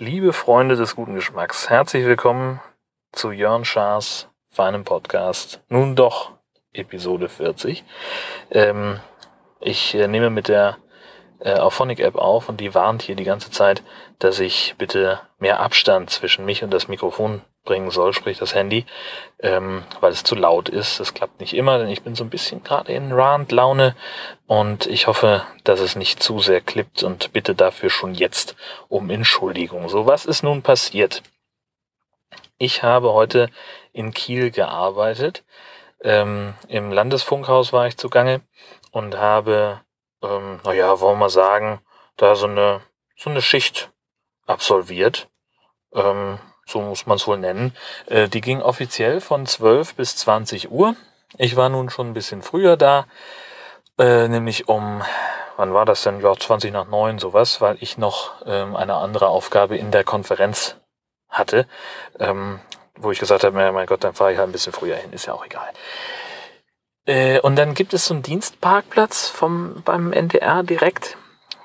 Liebe Freunde des guten Geschmacks, herzlich willkommen zu Jörn Schaas feinem Podcast. Nun doch Episode 40. Ähm, ich äh, nehme mit der äh, Auphonic App auf und die warnt hier die ganze Zeit, dass ich bitte mehr Abstand zwischen mich und das Mikrofon bringen soll, sprich das Handy, ähm, weil es zu laut ist. Das klappt nicht immer, denn ich bin so ein bisschen gerade in Rant-Laune und ich hoffe, dass es nicht zu sehr klippt und bitte dafür schon jetzt um Entschuldigung. So, was ist nun passiert? Ich habe heute in Kiel gearbeitet. Ähm, Im Landesfunkhaus war ich zugange und habe, ähm, naja, wollen wir sagen, da so eine, so eine Schicht absolviert. Ähm, so muss man es wohl nennen. Äh, die ging offiziell von 12 bis 20 Uhr. Ich war nun schon ein bisschen früher da, äh, nämlich um, wann war das denn? Ja, 20 nach 9 sowas, weil ich noch ähm, eine andere Aufgabe in der Konferenz hatte, ähm, wo ich gesagt habe, mein Gott, dann fahre ich halt ein bisschen früher hin, ist ja auch egal. Äh, und dann gibt es so einen Dienstparkplatz vom, beim NDR direkt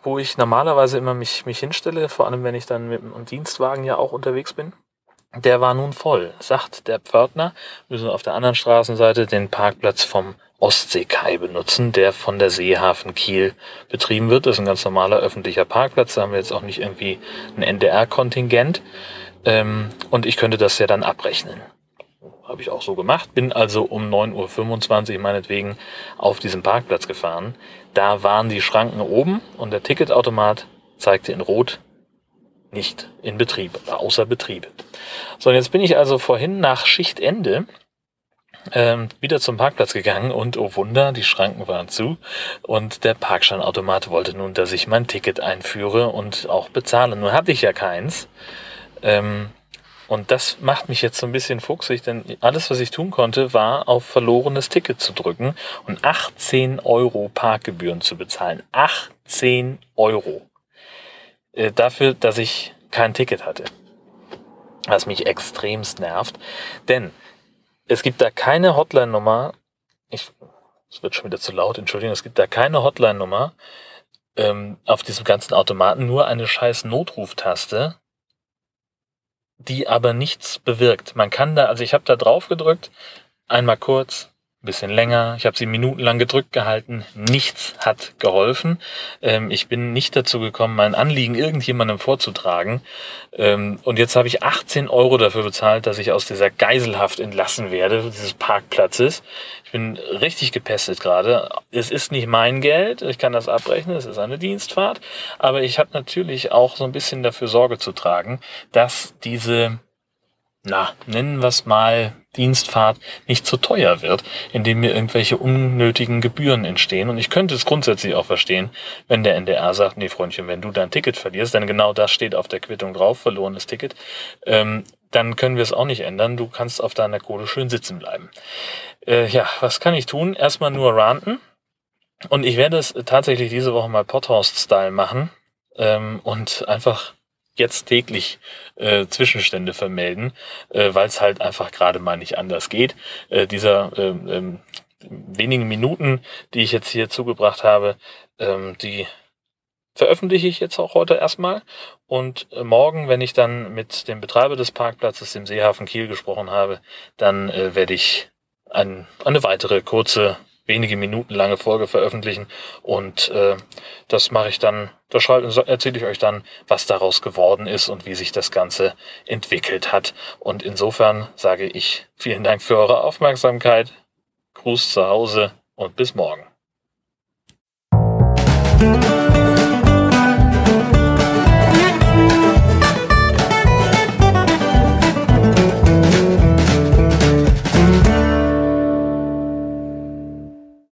wo ich normalerweise immer mich, mich hinstelle, vor allem wenn ich dann mit einem Dienstwagen ja auch unterwegs bin. Der war nun voll, sagt der Pförtner. Wir müssen auf der anderen Straßenseite den Parkplatz vom Ostseekai benutzen, der von der Seehafen Kiel betrieben wird. Das ist ein ganz normaler öffentlicher Parkplatz. Da haben wir jetzt auch nicht irgendwie ein NDR-Kontingent. Ähm, und ich könnte das ja dann abrechnen. Habe ich auch so gemacht. Bin also um 9.25 Uhr meinetwegen auf diesem Parkplatz gefahren. Da waren die Schranken oben und der Ticketautomat zeigte in Rot nicht in Betrieb, außer Betrieb. So, und jetzt bin ich also vorhin nach Schichtende ähm, wieder zum Parkplatz gegangen und oh Wunder, die Schranken waren zu und der Parkscheinautomat wollte nun, dass ich mein Ticket einführe und auch bezahle. Nun hatte ich ja keins. Ähm, und das macht mich jetzt so ein bisschen fuchsig, denn alles, was ich tun konnte, war auf verlorenes Ticket zu drücken und 18 Euro Parkgebühren zu bezahlen. 18 Euro. Äh, dafür, dass ich kein Ticket hatte. Was mich extremst nervt. Denn es gibt da keine Hotline-Nummer. Es wird schon wieder zu laut, Entschuldigung. Es gibt da keine Hotline-Nummer ähm, auf diesem ganzen Automaten, nur eine scheiß Notruftaste, die aber nichts bewirkt. Man kann da, also ich habe da drauf gedrückt, einmal kurz, bisschen länger. Ich habe sie minutenlang gedrückt gehalten. Nichts hat geholfen. Ähm, ich bin nicht dazu gekommen, mein Anliegen irgendjemandem vorzutragen. Ähm, und jetzt habe ich 18 Euro dafür bezahlt, dass ich aus dieser Geiselhaft entlassen werde, dieses Parkplatzes. Ich bin richtig gepestet gerade. Es ist nicht mein Geld. Ich kann das abrechnen. Es ist eine Dienstfahrt. Aber ich habe natürlich auch so ein bisschen dafür Sorge zu tragen, dass diese na, nennen wir es mal Dienstfahrt nicht zu teuer wird, indem mir irgendwelche unnötigen Gebühren entstehen. Und ich könnte es grundsätzlich auch verstehen, wenn der NDR sagt, nee, Freundchen, wenn du dein Ticket verlierst, denn genau das steht auf der Quittung drauf, verlorenes Ticket, ähm, dann können wir es auch nicht ändern. Du kannst auf deiner Kohle schön sitzen bleiben. Äh, ja, was kann ich tun? Erstmal nur ranten. Und ich werde es tatsächlich diese Woche mal Potthorst-Style machen ähm, und einfach jetzt täglich äh, Zwischenstände vermelden, äh, weil es halt einfach gerade mal nicht anders geht. Äh, dieser ähm, ähm, wenigen Minuten, die ich jetzt hier zugebracht habe, ähm, die veröffentliche ich jetzt auch heute erstmal. Und äh, morgen, wenn ich dann mit dem Betreiber des Parkplatzes, dem Seehafen Kiel, gesprochen habe, dann äh, werde ich ein, eine weitere kurze wenige Minuten lange Folge veröffentlichen und äh, das mache ich dann, da erzähle ich euch dann, was daraus geworden ist und wie sich das Ganze entwickelt hat. Und insofern sage ich vielen Dank für eure Aufmerksamkeit, Gruß zu Hause und bis morgen.